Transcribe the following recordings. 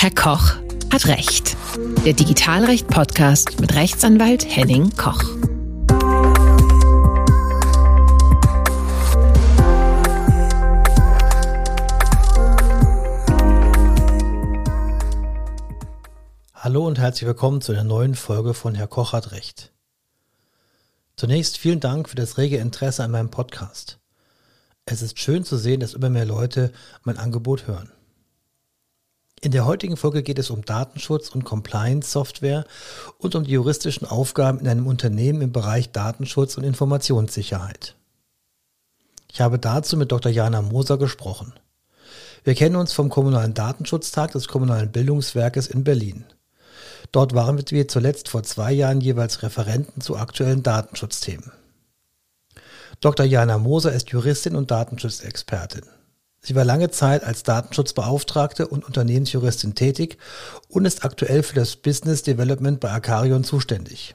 Herr Koch hat Recht. Der Digitalrecht-Podcast mit Rechtsanwalt Henning Koch. Hallo und herzlich willkommen zu einer neuen Folge von Herr Koch hat Recht. Zunächst vielen Dank für das rege Interesse an meinem Podcast. Es ist schön zu sehen, dass immer mehr Leute mein Angebot hören. In der heutigen Folge geht es um Datenschutz und Compliance-Software und um die juristischen Aufgaben in einem Unternehmen im Bereich Datenschutz und Informationssicherheit. Ich habe dazu mit Dr. Jana Moser gesprochen. Wir kennen uns vom Kommunalen Datenschutztag des Kommunalen Bildungswerkes in Berlin. Dort waren wir zuletzt vor zwei Jahren jeweils Referenten zu aktuellen Datenschutzthemen. Dr. Jana Moser ist Juristin und Datenschutzexpertin. Sie war lange Zeit als Datenschutzbeauftragte und Unternehmensjuristin tätig und ist aktuell für das Business Development bei Acarion zuständig.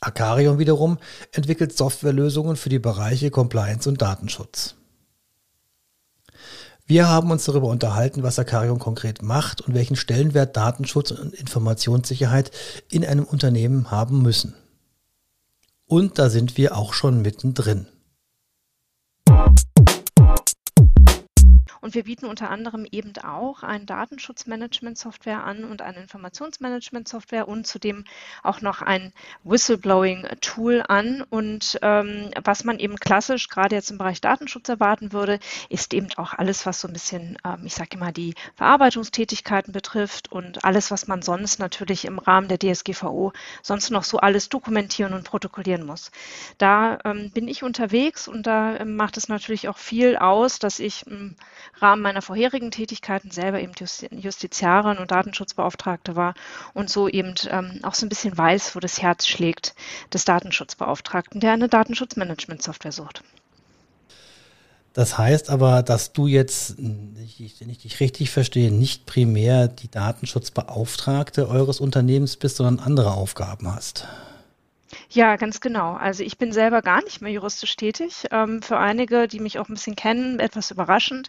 Acarion wiederum entwickelt Softwarelösungen für die Bereiche Compliance und Datenschutz. Wir haben uns darüber unterhalten, was Acarion konkret macht und welchen Stellenwert Datenschutz und Informationssicherheit in einem Unternehmen haben müssen. Und da sind wir auch schon mittendrin. Und wir bieten unter anderem eben auch ein Datenschutzmanagement-Software an und eine Informationsmanagement-Software und zudem auch noch ein Whistleblowing-Tool an. Und ähm, was man eben klassisch gerade jetzt im Bereich Datenschutz erwarten würde, ist eben auch alles, was so ein bisschen, ähm, ich sage immer, die Verarbeitungstätigkeiten betrifft und alles, was man sonst natürlich im Rahmen der DSGVO sonst noch so alles dokumentieren und protokollieren muss. Da ähm, bin ich unterwegs und da ähm, macht es natürlich auch viel aus, dass ich im Rahmen meiner vorherigen Tätigkeiten selber eben Justiziarin und Datenschutzbeauftragte war und so eben ähm, auch so ein bisschen weiß, wo das Herz schlägt des Datenschutzbeauftragten, der eine Datenschutzmanagement-Software sucht. Das heißt aber, dass du jetzt, wenn ich dich richtig verstehe, nicht primär die Datenschutzbeauftragte eures Unternehmens bist, sondern andere Aufgaben hast. Ja, ganz genau. Also ich bin selber gar nicht mehr juristisch tätig. Ähm, für einige, die mich auch ein bisschen kennen, etwas überraschend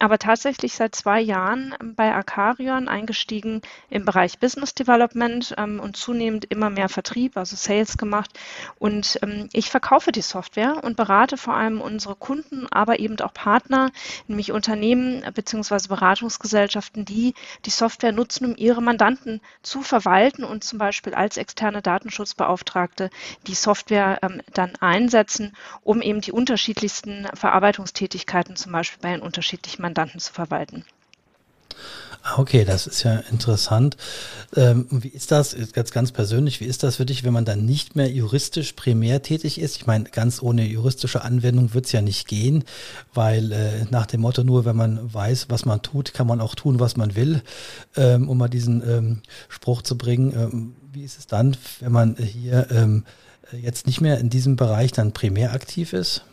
aber tatsächlich seit zwei Jahren bei Acarion eingestiegen im Bereich Business Development ähm, und zunehmend immer mehr Vertrieb, also Sales gemacht. Und ähm, ich verkaufe die Software und berate vor allem unsere Kunden, aber eben auch Partner, nämlich Unternehmen bzw. Beratungsgesellschaften, die die Software nutzen, um ihre Mandanten zu verwalten und zum Beispiel als externe Datenschutzbeauftragte die Software ähm, dann einsetzen, um eben die unterschiedlichsten Verarbeitungstätigkeiten zum Beispiel bei den unterschiedlichen Mandanten zu verwalten. Ah, okay, das ist ja interessant. Ähm, wie ist das, ganz, ganz persönlich, wie ist das für dich, wenn man dann nicht mehr juristisch primär tätig ist? Ich meine, ganz ohne juristische Anwendung wird es ja nicht gehen, weil äh, nach dem Motto, nur wenn man weiß, was man tut, kann man auch tun, was man will, ähm, um mal diesen ähm, Spruch zu bringen. Ähm, wie ist es dann, wenn man hier ähm, jetzt nicht mehr in diesem Bereich dann primär aktiv ist?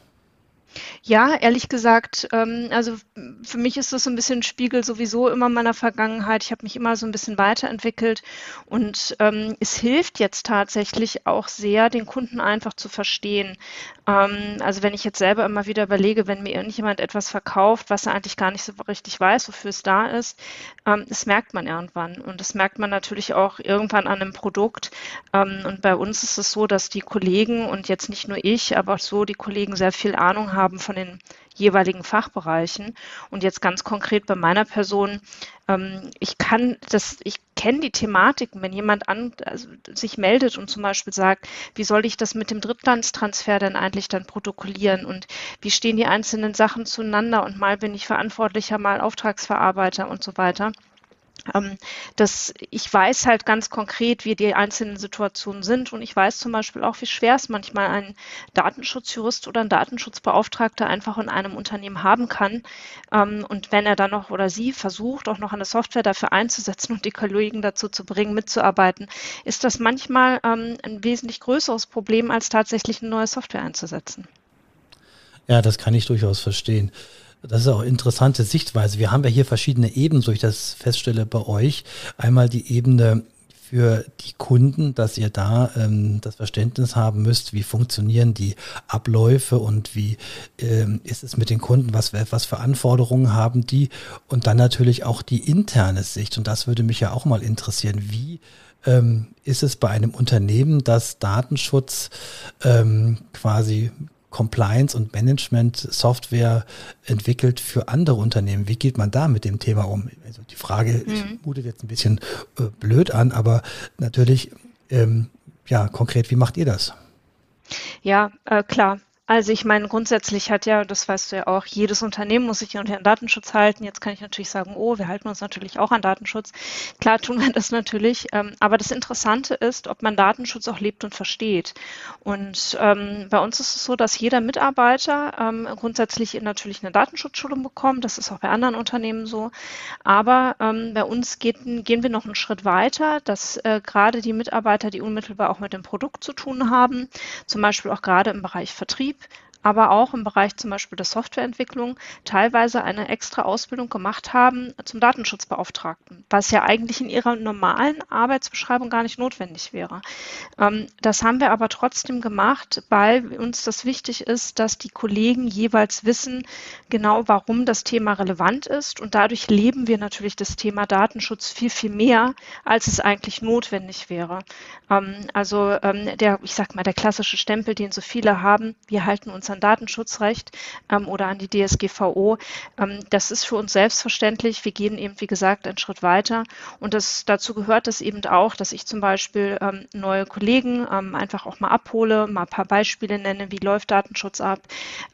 Ja, ehrlich gesagt, ähm, also für mich ist das so ein bisschen Spiegel sowieso immer meiner Vergangenheit. Ich habe mich immer so ein bisschen weiterentwickelt und ähm, es hilft jetzt tatsächlich auch sehr, den Kunden einfach zu verstehen. Ähm, also wenn ich jetzt selber immer wieder überlege, wenn mir irgendjemand etwas verkauft, was er eigentlich gar nicht so richtig weiß, wofür es da ist, ähm, das merkt man irgendwann und das merkt man natürlich auch irgendwann an einem Produkt. Ähm, und bei uns ist es so, dass die Kollegen und jetzt nicht nur ich, aber auch so die Kollegen sehr viel Ahnung haben haben von den jeweiligen Fachbereichen. Und jetzt ganz konkret bei meiner Person, ähm, ich kann das, ich kenne die Thematiken, wenn jemand an, also sich meldet und zum Beispiel sagt, wie soll ich das mit dem Drittlandstransfer denn eigentlich dann protokollieren und wie stehen die einzelnen Sachen zueinander und mal bin ich Verantwortlicher, mal Auftragsverarbeiter und so weiter. Ähm, dass ich weiß halt ganz konkret, wie die einzelnen Situationen sind und ich weiß zum Beispiel auch, wie schwer es manchmal ein Datenschutzjurist oder ein Datenschutzbeauftragter einfach in einem Unternehmen haben kann. Ähm, und wenn er dann noch oder sie versucht, auch noch eine Software dafür einzusetzen und die Kollegen dazu zu bringen, mitzuarbeiten, ist das manchmal ähm, ein wesentlich größeres Problem, als tatsächlich eine neue Software einzusetzen. Ja, das kann ich durchaus verstehen. Das ist auch interessante Sichtweise. Wir haben ja hier verschiedene Ebenen, so ich das feststelle bei euch. Einmal die Ebene für die Kunden, dass ihr da ähm, das Verständnis haben müsst, wie funktionieren die Abläufe und wie ähm, ist es mit den Kunden, was, was für Anforderungen haben die und dann natürlich auch die interne Sicht. Und das würde mich ja auch mal interessieren. Wie ähm, ist es bei einem Unternehmen, das Datenschutz ähm, quasi Compliance und Management Software entwickelt für andere Unternehmen. Wie geht man da mit dem Thema um? Also die Frage mhm. mutet jetzt ein bisschen äh, blöd an, aber natürlich, ähm, ja, konkret, wie macht ihr das? Ja, äh, klar. Also ich meine, grundsätzlich hat ja, das weißt du ja auch, jedes Unternehmen muss sich unter den Datenschutz halten. Jetzt kann ich natürlich sagen, oh, wir halten uns natürlich auch an Datenschutz. Klar tun wir das natürlich. Ähm, aber das Interessante ist, ob man Datenschutz auch lebt und versteht. Und ähm, bei uns ist es so, dass jeder Mitarbeiter ähm, grundsätzlich natürlich eine Datenschutzschulung bekommt. Das ist auch bei anderen Unternehmen so. Aber ähm, bei uns geht, gehen wir noch einen Schritt weiter, dass äh, gerade die Mitarbeiter, die unmittelbar auch mit dem Produkt zu tun haben, zum Beispiel auch gerade im Bereich Vertrieb, sleep aber auch im Bereich zum Beispiel der Softwareentwicklung teilweise eine extra Ausbildung gemacht haben zum Datenschutzbeauftragten, was ja eigentlich in ihrer normalen Arbeitsbeschreibung gar nicht notwendig wäre. Ähm, das haben wir aber trotzdem gemacht, weil uns das wichtig ist, dass die Kollegen jeweils wissen, genau warum das Thema relevant ist und dadurch leben wir natürlich das Thema Datenschutz viel, viel mehr, als es eigentlich notwendig wäre. Ähm, also ähm, der, ich sag mal, der klassische Stempel, den so viele haben, wir halten uns an an Datenschutzrecht ähm, oder an die DSGVO. Ähm, das ist für uns selbstverständlich. Wir gehen eben, wie gesagt, einen Schritt weiter. Und das, dazu gehört es eben auch, dass ich zum Beispiel ähm, neue Kollegen ähm, einfach auch mal abhole, mal ein paar Beispiele nenne, wie läuft Datenschutz ab.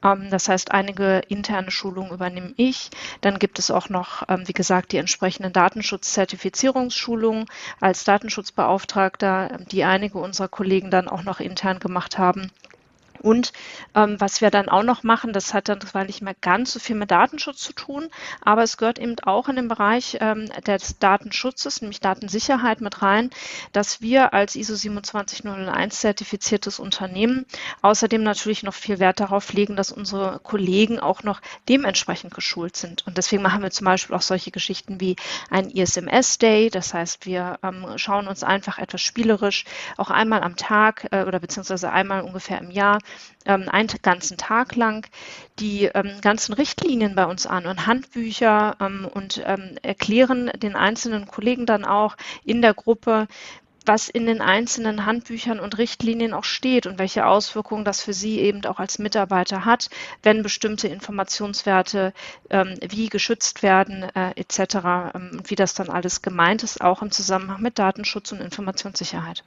Ähm, das heißt, einige interne Schulungen übernehme ich. Dann gibt es auch noch, ähm, wie gesagt, die entsprechenden Datenschutzzertifizierungsschulungen als Datenschutzbeauftragter, die einige unserer Kollegen dann auch noch intern gemacht haben. Und ähm, was wir dann auch noch machen, das hat dann zwar nicht mehr ganz so viel mit Datenschutz zu tun, aber es gehört eben auch in den Bereich ähm, des Datenschutzes, nämlich Datensicherheit mit rein, dass wir als ISO 27001 zertifiziertes Unternehmen außerdem natürlich noch viel Wert darauf legen, dass unsere Kollegen auch noch dementsprechend geschult sind. Und deswegen machen wir zum Beispiel auch solche Geschichten wie ein ISMS-Day. Das heißt, wir ähm, schauen uns einfach etwas spielerisch auch einmal am Tag äh, oder beziehungsweise einmal ungefähr im Jahr ähm, einen ganzen Tag lang die ähm, ganzen Richtlinien bei uns an und Handbücher ähm, und ähm, erklären den einzelnen Kollegen dann auch in der Gruppe, was in den einzelnen Handbüchern und Richtlinien auch steht und welche Auswirkungen das für Sie eben auch als Mitarbeiter hat, wenn bestimmte Informationswerte ähm, wie geschützt werden äh, etc. Ähm, und wie das dann alles gemeint ist, auch im Zusammenhang mit Datenschutz und Informationssicherheit.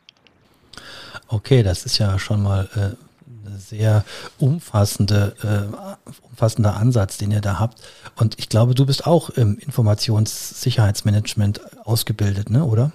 Okay, das ist ja schon mal äh, sehr umfassende, äh, umfassender Ansatz, den ihr da habt. Und ich glaube, du bist auch im Informationssicherheitsmanagement ausgebildet, ne, oder?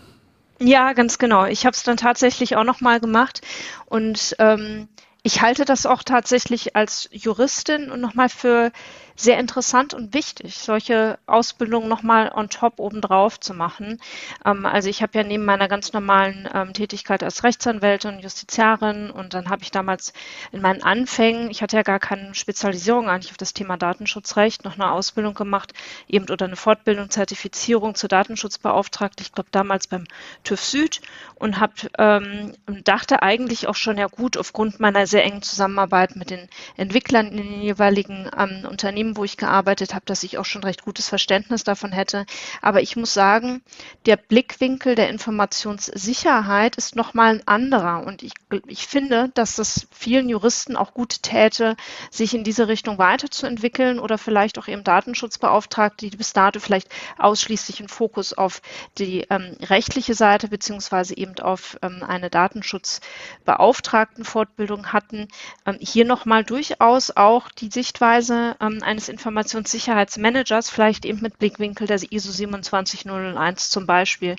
Ja, ganz genau. Ich habe es dann tatsächlich auch nochmal gemacht und ähm, ich halte das auch tatsächlich als Juristin und nochmal für sehr interessant und wichtig, solche Ausbildungen nochmal on top obendrauf zu machen. Ähm, also ich habe ja neben meiner ganz normalen ähm, Tätigkeit als Rechtsanwältin, Justiziarin und dann habe ich damals in meinen Anfängen, ich hatte ja gar keine Spezialisierung eigentlich auf das Thema Datenschutzrecht, noch eine Ausbildung gemacht, eben oder eine Fortbildung, Zertifizierung zur Datenschutzbeauftragte, ich glaube damals beim TÜV Süd und habe ähm, dachte eigentlich auch schon ja gut aufgrund meiner sehr engen Zusammenarbeit mit den Entwicklern in den jeweiligen ähm, Unternehmen Unternehmen, wo ich gearbeitet habe, dass ich auch schon recht gutes Verständnis davon hätte. Aber ich muss sagen, der Blickwinkel der Informationssicherheit ist nochmal ein anderer. Und ich, ich finde, dass das vielen Juristen auch gut täte, sich in diese Richtung weiterzuentwickeln oder vielleicht auch eben Datenschutzbeauftragte, die bis dato vielleicht ausschließlich einen Fokus auf die ähm, rechtliche Seite beziehungsweise eben auf ähm, eine Datenschutzbeauftragtenfortbildung hatten, ähm, hier nochmal durchaus auch die Sichtweise ähm, eines eines Informationssicherheitsmanagers vielleicht eben mit Blickwinkel der ISO 27001 zum Beispiel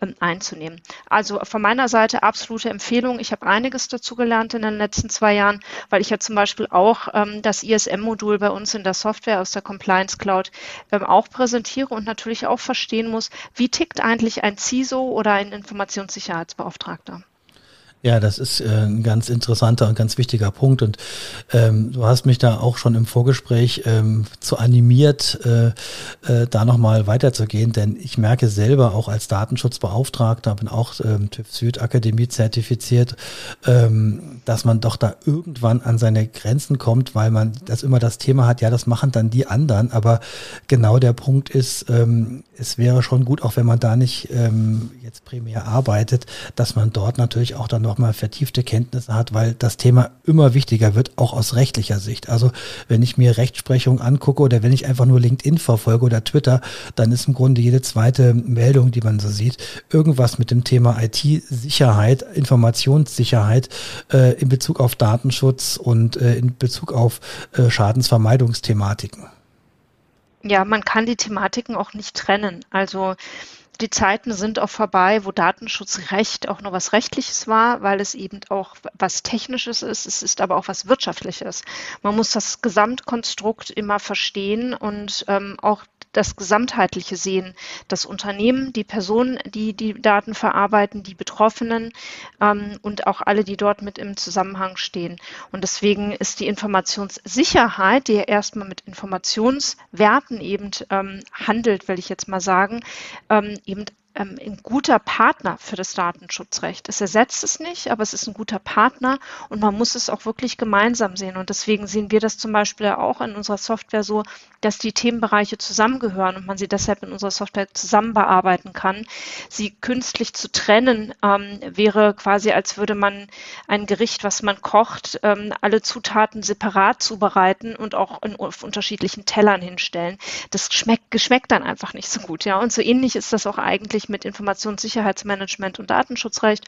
ähm, einzunehmen. Also von meiner Seite absolute Empfehlung. Ich habe einiges dazu gelernt in den letzten zwei Jahren, weil ich ja zum Beispiel auch ähm, das ISM-Modul bei uns in der Software aus der Compliance Cloud ähm, auch präsentiere und natürlich auch verstehen muss, wie tickt eigentlich ein CISO oder ein Informationssicherheitsbeauftragter. Ja, das ist äh, ein ganz interessanter und ganz wichtiger Punkt. Und ähm, du hast mich da auch schon im Vorgespräch ähm, zu animiert, äh, äh, da nochmal weiterzugehen, denn ich merke selber auch als Datenschutzbeauftragter, bin auch ähm, TÜV Süd Akademie zertifiziert, ähm, dass man doch da irgendwann an seine Grenzen kommt, weil man das immer das Thema hat, ja, das machen dann die anderen, aber genau der Punkt ist, ähm, es wäre schon gut, auch wenn man da nicht ähm, jetzt primär arbeitet, dass man dort natürlich auch dann noch mal vertiefte Kenntnisse hat, weil das Thema immer wichtiger wird, auch aus rechtlicher Sicht. Also wenn ich mir Rechtsprechung angucke oder wenn ich einfach nur LinkedIn verfolge oder Twitter, dann ist im Grunde jede zweite Meldung, die man so sieht, irgendwas mit dem Thema IT-Sicherheit, Informationssicherheit äh, in Bezug auf Datenschutz und äh, in Bezug auf äh, Schadensvermeidungsthematiken. Ja, man kann die Thematiken auch nicht trennen. Also die Zeiten sind auch vorbei, wo Datenschutzrecht auch nur was Rechtliches war, weil es eben auch was Technisches ist. Es ist aber auch was Wirtschaftliches. Man muss das Gesamtkonstrukt immer verstehen und ähm, auch das Gesamtheitliche sehen. Das Unternehmen, die Personen, die die Daten verarbeiten, die Betroffenen ähm, und auch alle, die dort mit im Zusammenhang stehen. Und deswegen ist die Informationssicherheit, die ja erstmal mit Informationswerten eben ähm, handelt, will ich jetzt mal sagen, ähm, eben ähm, ein guter Partner für das Datenschutzrecht. Es ersetzt es nicht, aber es ist ein guter Partner und man muss es auch wirklich gemeinsam sehen. Und deswegen sehen wir das zum Beispiel auch in unserer Software so, dass die Themenbereiche zusammengehören und man sie deshalb in unserer Software zusammen bearbeiten kann. Sie künstlich zu trennen ähm, wäre quasi, als würde man ein Gericht, was man kocht, ähm, alle Zutaten separat zubereiten und auch in, auf unterschiedlichen Tellern hinstellen. Das schmeckt, geschmeckt dann einfach nicht so gut. Ja, und so ähnlich ist das auch eigentlich mit Informationssicherheitsmanagement und Datenschutzrecht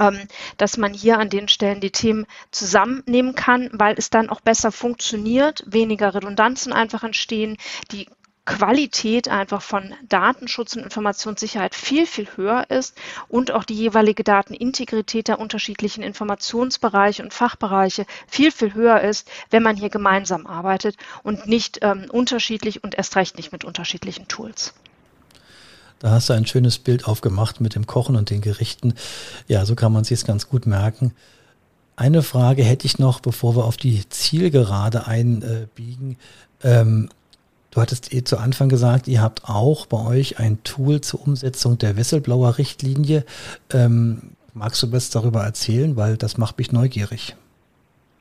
ähm, dass man hier an den Stellen die Themen zusammennehmen kann, weil es dann auch besser funktioniert, weniger Redundanzen einfach entstehen, die Qualität einfach von Datenschutz und Informationssicherheit viel, viel höher ist und auch die jeweilige Datenintegrität der unterschiedlichen Informationsbereiche und Fachbereiche viel, viel höher ist, wenn man hier gemeinsam arbeitet und nicht ähm, unterschiedlich und erst recht nicht mit unterschiedlichen Tools. Da hast du ein schönes Bild aufgemacht mit dem Kochen und den Gerichten. Ja, so kann man sich ganz gut merken. Eine Frage hätte ich noch, bevor wir auf die Zielgerade einbiegen. Ähm, du hattest eh zu Anfang gesagt, ihr habt auch bei euch ein Tool zur Umsetzung der Whistleblower-Richtlinie. Ähm, magst du was darüber erzählen? Weil das macht mich neugierig.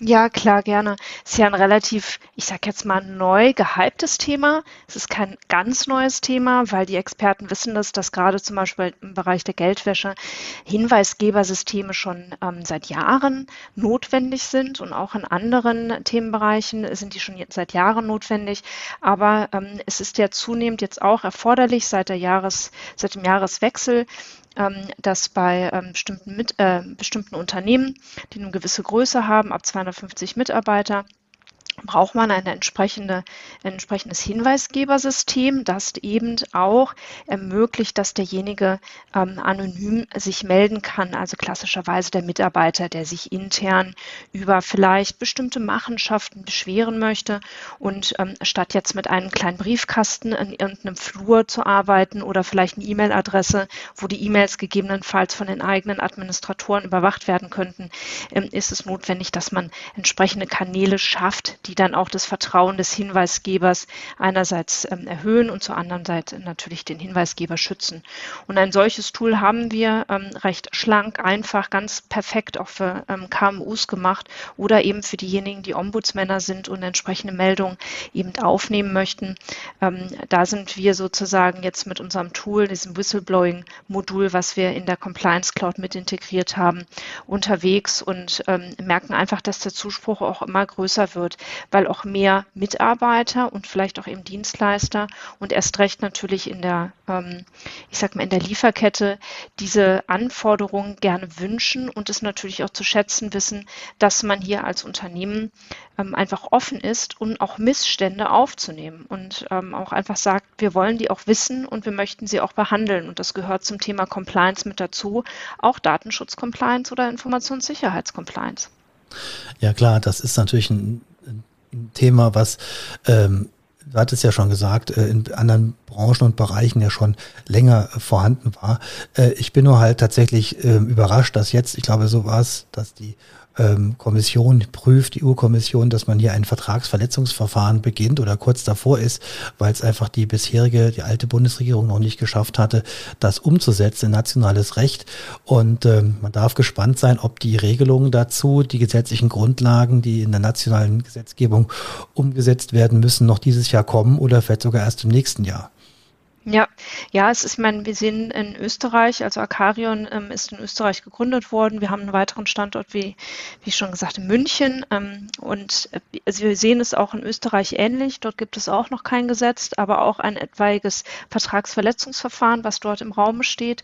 Ja, klar, gerne. Ist ja ein relativ, ich sag jetzt mal, neu gehyptes Thema. Es ist kein ganz neues Thema, weil die Experten wissen das, dass gerade zum Beispiel im Bereich der Geldwäsche Hinweisgebersysteme schon ähm, seit Jahren notwendig sind und auch in anderen Themenbereichen sind die schon seit Jahren notwendig. Aber ähm, es ist ja zunehmend jetzt auch erforderlich seit der Jahres, seit dem Jahreswechsel dass bei ähm, bestimmten, mit, äh, bestimmten Unternehmen, die eine gewisse Größe haben, ab 250 Mitarbeiter, braucht man eine entsprechende, ein entsprechendes Hinweisgebersystem, das eben auch ermöglicht, dass derjenige ähm, anonym sich melden kann. Also klassischerweise der Mitarbeiter, der sich intern über vielleicht bestimmte Machenschaften beschweren möchte und ähm, statt jetzt mit einem kleinen Briefkasten in irgendeinem Flur zu arbeiten oder vielleicht eine E-Mail-Adresse, wo die E-Mails gegebenenfalls von den eigenen Administratoren überwacht werden könnten, ähm, ist es notwendig, dass man entsprechende Kanäle schafft, die dann auch das Vertrauen des Hinweisgebers einerseits ähm, erhöhen und zur anderen Seite natürlich den Hinweisgeber schützen. Und ein solches Tool haben wir ähm, recht schlank, einfach, ganz perfekt auch für ähm, KMUs gemacht oder eben für diejenigen, die Ombudsmänner sind und entsprechende Meldungen eben aufnehmen möchten. Ähm, da sind wir sozusagen jetzt mit unserem Tool, diesem Whistleblowing-Modul, was wir in der Compliance Cloud mit integriert haben, unterwegs und ähm, merken einfach, dass der Zuspruch auch immer größer wird, weil auch mehr Mitarbeiter und vielleicht auch eben Dienstleister und erst recht natürlich in der, ähm, ich sag mal, in der Lieferkette diese Anforderungen gerne wünschen und es natürlich auch zu schätzen wissen, dass man hier als Unternehmen ähm, einfach offen ist, um auch Missstände aufzunehmen und ähm, auch einfach sagt, wir wollen die auch wissen und wir möchten sie auch behandeln. Und das gehört zum Thema Compliance mit dazu, auch Datenschutz-Compliance oder Informationssicherheits-Compliance. Ja klar, das ist natürlich ein Thema, was ähm, du hattest ja schon gesagt, äh, in anderen Branchen und Bereichen ja schon länger vorhanden war. Äh, ich bin nur halt tatsächlich ähm, überrascht, dass jetzt, ich glaube, so war es, dass die ähm, Kommission prüft, die EU-Kommission, dass man hier ein Vertragsverletzungsverfahren beginnt oder kurz davor ist, weil es einfach die bisherige, die alte Bundesregierung noch nicht geschafft hatte, das umzusetzen in nationales Recht. Und ähm, man darf gespannt sein, ob die Regelungen dazu, die gesetzlichen Grundlagen, die in der nationalen Gesetzgebung umgesetzt werden müssen, noch dieses Jahr kommen oder vielleicht sogar erst im nächsten Jahr. Ja, ja, es ist, ich meine, wir sehen in Österreich, also Akarion ähm, ist in Österreich gegründet worden. Wir haben einen weiteren Standort, wie, wie schon gesagt, in München. Ähm, und äh, also wir sehen es auch in Österreich ähnlich. Dort gibt es auch noch kein Gesetz, aber auch ein etwaiges Vertragsverletzungsverfahren, was dort im Raum steht.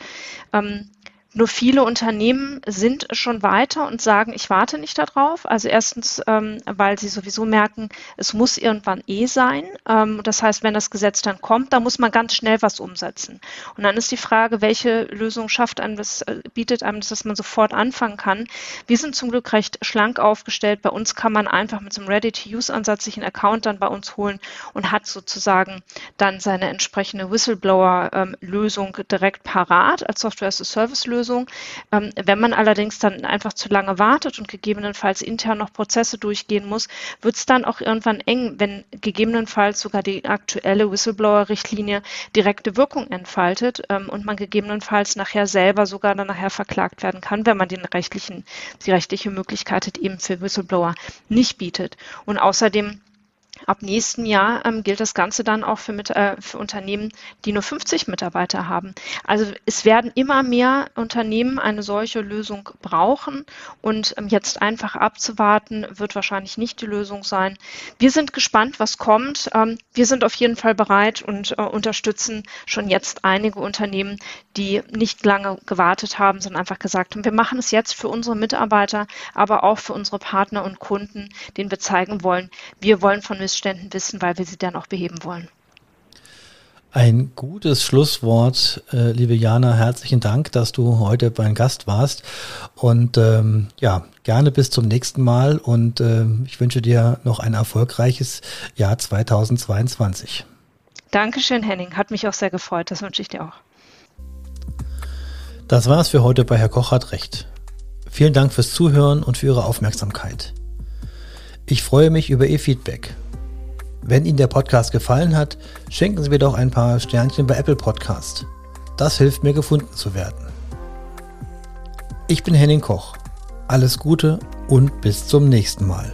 Ähm, nur viele Unternehmen sind schon weiter und sagen, ich warte nicht darauf. Also erstens, ähm, weil sie sowieso merken, es muss irgendwann eh sein. Ähm, das heißt, wenn das Gesetz dann kommt, da muss man ganz schnell was umsetzen. Und dann ist die Frage, welche Lösung schafft einem das, äh, bietet einem das, dass man sofort anfangen kann. Wir sind zum Glück recht schlank aufgestellt. Bei uns kann man einfach mit so einem Ready-to-Use-Ansatz sich einen Account dann bei uns holen und hat sozusagen dann seine entsprechende Whistleblower-Lösung ähm, direkt parat als Software-as-a-Service-Lösung. Lösung. Ähm, wenn man allerdings dann einfach zu lange wartet und gegebenenfalls intern noch Prozesse durchgehen muss, wird es dann auch irgendwann eng, wenn gegebenenfalls sogar die aktuelle Whistleblower-Richtlinie direkte Wirkung entfaltet ähm, und man gegebenenfalls nachher selber sogar dann nachher verklagt werden kann, wenn man den rechtlichen, die rechtliche Möglichkeit eben für Whistleblower nicht bietet. Und außerdem Ab nächsten Jahr ähm, gilt das Ganze dann auch für, mit, äh, für Unternehmen, die nur 50 Mitarbeiter haben. Also es werden immer mehr Unternehmen eine solche Lösung brauchen und ähm, jetzt einfach abzuwarten, wird wahrscheinlich nicht die Lösung sein. Wir sind gespannt, was kommt. Ähm, wir sind auf jeden Fall bereit und äh, unterstützen schon jetzt einige Unternehmen, die nicht lange gewartet haben, sondern einfach gesagt haben, wir machen es jetzt für unsere Mitarbeiter, aber auch für unsere Partner und Kunden, denen wir zeigen wollen, wir wollen von Missständen wissen, weil wir sie dann auch beheben wollen. Ein gutes Schlusswort, äh, liebe Jana. Herzlichen Dank, dass du heute mein Gast warst. Und ähm, ja, gerne bis zum nächsten Mal. Und äh, ich wünsche dir noch ein erfolgreiches Jahr 2022. Dankeschön, Henning. Hat mich auch sehr gefreut. Das wünsche ich dir auch. Das war's für heute bei Herr Koch hat Recht. Vielen Dank fürs Zuhören und für Ihre Aufmerksamkeit. Ich freue mich über Ihr Feedback. Wenn Ihnen der Podcast gefallen hat, schenken Sie mir doch ein paar Sternchen bei Apple Podcast. Das hilft mir gefunden zu werden. Ich bin Henning Koch. Alles Gute und bis zum nächsten Mal.